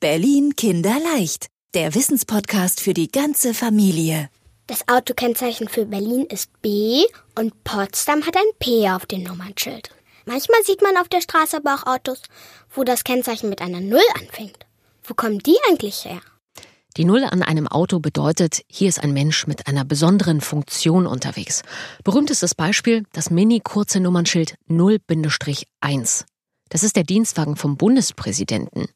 Berlin Kinderleicht, der Wissenspodcast für die ganze Familie. Das Autokennzeichen für Berlin ist B und Potsdam hat ein P auf dem Nummernschild. Manchmal sieht man auf der Straße aber auch Autos, wo das Kennzeichen mit einer Null anfängt. Wo kommen die eigentlich her? Die Null an einem Auto bedeutet, hier ist ein Mensch mit einer besonderen Funktion unterwegs. Berühmtestes Beispiel das mini-kurze Nummernschild 0-1. Das ist der Dienstwagen vom Bundespräsidenten.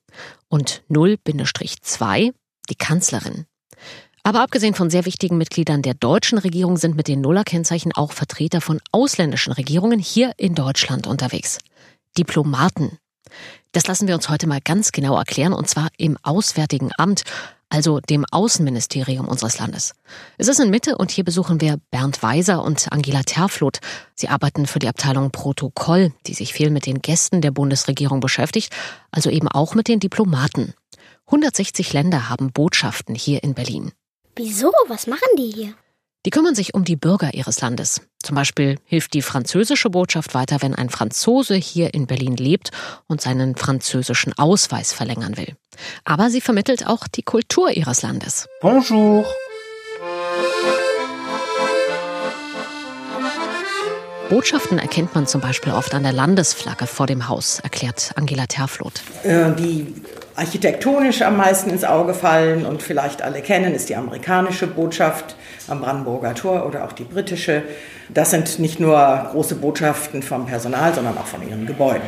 Und 0-2 die Kanzlerin. Aber abgesehen von sehr wichtigen Mitgliedern der deutschen Regierung sind mit den Nuller-Kennzeichen auch Vertreter von ausländischen Regierungen hier in Deutschland unterwegs. Diplomaten. Das lassen wir uns heute mal ganz genau erklären, und zwar im Auswärtigen Amt, also dem Außenministerium unseres Landes. Es ist in Mitte und hier besuchen wir Bernd Weiser und Angela Terfloth. Sie arbeiten für die Abteilung Protokoll, die sich viel mit den Gästen der Bundesregierung beschäftigt, also eben auch mit den Diplomaten. 160 Länder haben Botschaften hier in Berlin. Wieso? Was machen die hier? Die kümmern sich um die Bürger ihres Landes. Zum Beispiel hilft die französische Botschaft weiter, wenn ein Franzose hier in Berlin lebt und seinen französischen Ausweis verlängern will. Aber sie vermittelt auch die Kultur ihres Landes. Bonjour. Botschaften erkennt man zum Beispiel oft an der Landesflagge vor dem Haus, erklärt Angela Terfloth. Äh, die architektonisch am meisten ins Auge fallen und vielleicht alle kennen, ist die amerikanische Botschaft am Brandenburger Tor oder auch die britische. Das sind nicht nur große Botschaften vom Personal, sondern auch von ihren Gebäuden.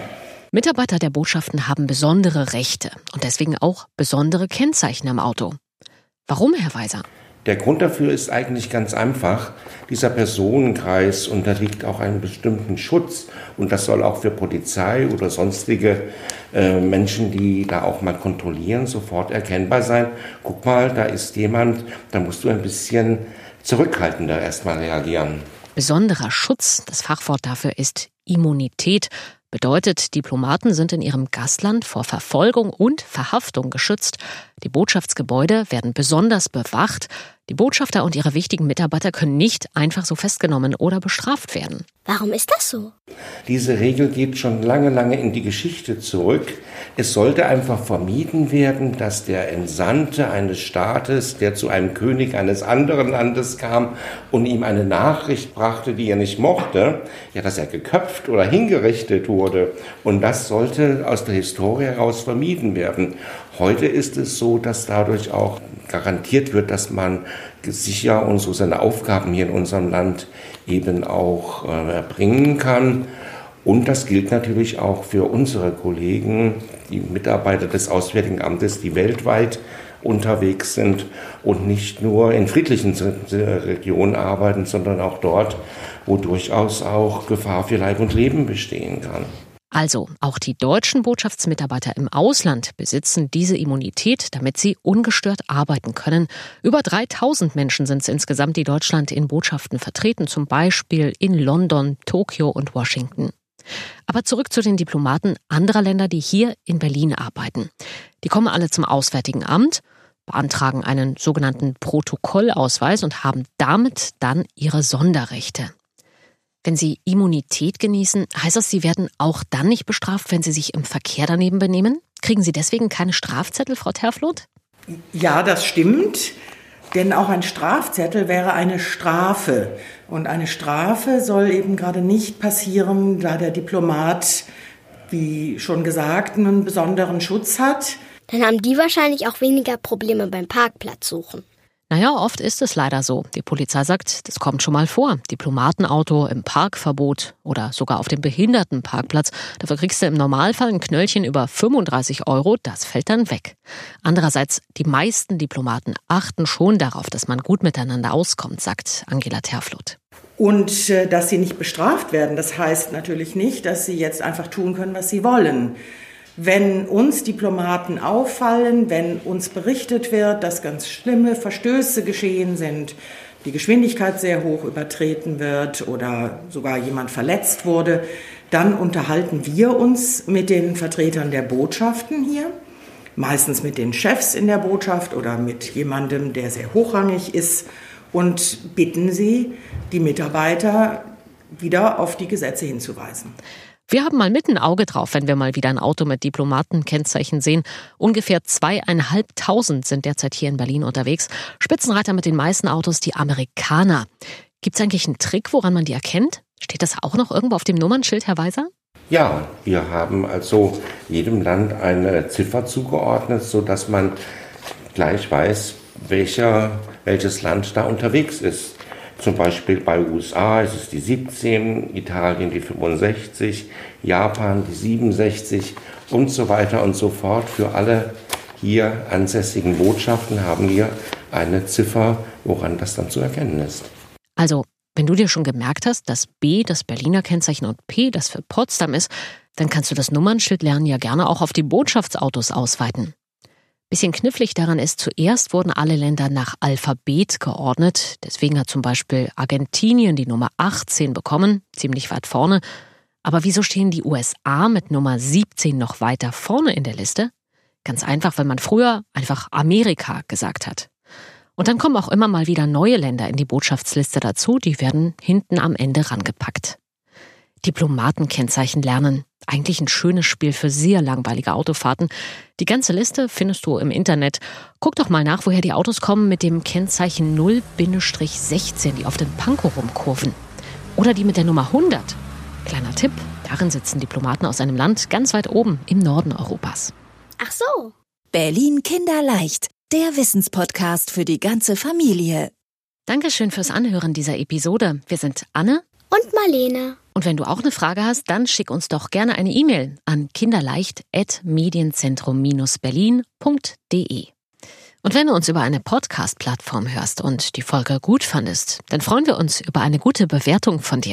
Mitarbeiter der Botschaften haben besondere Rechte und deswegen auch besondere Kennzeichen am Auto. Warum, Herr Weiser? Der Grund dafür ist eigentlich ganz einfach. Dieser Personenkreis unterliegt auch einem bestimmten Schutz und das soll auch für Polizei oder sonstige äh, Menschen, die da auch mal kontrollieren, sofort erkennbar sein. Guck mal, da ist jemand, da musst du ein bisschen zurückhaltender erstmal reagieren. Besonderer Schutz, das Fachwort dafür ist Immunität. Bedeutet, Diplomaten sind in ihrem Gastland vor Verfolgung und Verhaftung geschützt. Die Botschaftsgebäude werden besonders bewacht. Die Botschafter und ihre wichtigen Mitarbeiter können nicht einfach so festgenommen oder bestraft werden. Warum ist das so? Diese Regel geht schon lange, lange in die Geschichte zurück. Es sollte einfach vermieden werden, dass der Entsandte eines Staates, der zu einem König eines anderen Landes kam und ihm eine Nachricht brachte, die er nicht mochte, ja, dass er geköpft oder hingerichtet wurde. Und das sollte aus der Historie heraus vermieden werden. Heute ist es so, dass dadurch auch garantiert wird, dass man sicher und so seine Aufgaben hier in unserem Land eben auch äh, erbringen kann. Und das gilt natürlich auch für unsere Kollegen, die Mitarbeiter des Auswärtigen Amtes, die weltweit unterwegs sind und nicht nur in friedlichen Regionen arbeiten, sondern auch dort, wo durchaus auch Gefahr für Leib und Leben bestehen kann. Also, auch die deutschen Botschaftsmitarbeiter im Ausland besitzen diese Immunität, damit sie ungestört arbeiten können. Über 3000 Menschen sind es insgesamt, die Deutschland in Botschaften vertreten, zum Beispiel in London, Tokio und Washington. Aber zurück zu den Diplomaten anderer Länder, die hier in Berlin arbeiten. Die kommen alle zum Auswärtigen Amt, beantragen einen sogenannten Protokollausweis und haben damit dann ihre Sonderrechte. Wenn Sie Immunität genießen, heißt das, Sie werden auch dann nicht bestraft, wenn Sie sich im Verkehr daneben benehmen? Kriegen Sie deswegen keine Strafzettel, Frau Terfloth? Ja, das stimmt. Denn auch ein Strafzettel wäre eine Strafe. Und eine Strafe soll eben gerade nicht passieren, da der Diplomat, wie schon gesagt, einen besonderen Schutz hat. Dann haben die wahrscheinlich auch weniger Probleme beim Parkplatz suchen. Naja, oft ist es leider so. Die Polizei sagt, das kommt schon mal vor. Diplomatenauto im Parkverbot oder sogar auf dem Behindertenparkplatz. Dafür kriegst du im Normalfall ein Knöllchen über 35 Euro. Das fällt dann weg. Andererseits, die meisten Diplomaten achten schon darauf, dass man gut miteinander auskommt, sagt Angela Terfloth. Und äh, dass sie nicht bestraft werden, das heißt natürlich nicht, dass sie jetzt einfach tun können, was sie wollen. Wenn uns Diplomaten auffallen, wenn uns berichtet wird, dass ganz schlimme Verstöße geschehen sind, die Geschwindigkeit sehr hoch übertreten wird oder sogar jemand verletzt wurde, dann unterhalten wir uns mit den Vertretern der Botschaften hier, meistens mit den Chefs in der Botschaft oder mit jemandem, der sehr hochrangig ist und bitten sie, die Mitarbeiter wieder auf die Gesetze hinzuweisen. Wir haben mal mit ein Auge drauf, wenn wir mal wieder ein Auto mit Diplomatenkennzeichen sehen. Ungefähr zweieinhalbtausend sind derzeit hier in Berlin unterwegs. Spitzenreiter mit den meisten Autos, die Amerikaner. Gibt es eigentlich einen Trick, woran man die erkennt? Steht das auch noch irgendwo auf dem Nummernschild, Herr Weiser? Ja, wir haben also jedem Land eine Ziffer zugeordnet, sodass man gleich weiß, welcher, welches Land da unterwegs ist. Zum Beispiel bei USA ist es die 17, Italien die 65, Japan die 67 und so weiter und so fort. Für alle hier ansässigen Botschaften haben wir eine Ziffer, woran das dann zu erkennen ist. Also, wenn du dir schon gemerkt hast, dass B das Berliner Kennzeichen und P das für Potsdam ist, dann kannst du das Nummernschild lernen ja gerne auch auf die Botschaftsautos ausweiten. Bisschen knifflig daran ist, zuerst wurden alle Länder nach Alphabet geordnet. Deswegen hat zum Beispiel Argentinien die Nummer 18 bekommen, ziemlich weit vorne. Aber wieso stehen die USA mit Nummer 17 noch weiter vorne in der Liste? Ganz einfach, weil man früher einfach Amerika gesagt hat. Und dann kommen auch immer mal wieder neue Länder in die Botschaftsliste dazu, die werden hinten am Ende rangepackt. Diplomatenkennzeichen lernen. Eigentlich ein schönes Spiel für sehr langweilige Autofahrten. Die ganze Liste findest du im Internet. Guck doch mal nach, woher die Autos kommen mit dem Kennzeichen 0-16, die auf den Pankow rumkurven. Oder die mit der Nummer 100. Kleiner Tipp, darin sitzen Diplomaten aus einem Land ganz weit oben im Norden Europas. Ach so. Berlin Kinderleicht, der Wissenspodcast für die ganze Familie. Dankeschön fürs Anhören dieser Episode. Wir sind Anne Und Marlene. Und wenn du auch eine Frage hast, dann schick uns doch gerne eine E-Mail an kinderleicht.medienzentrum-berlin.de. Und wenn du uns über eine Podcast-Plattform hörst und die Folge gut fandest, dann freuen wir uns über eine gute Bewertung von dir.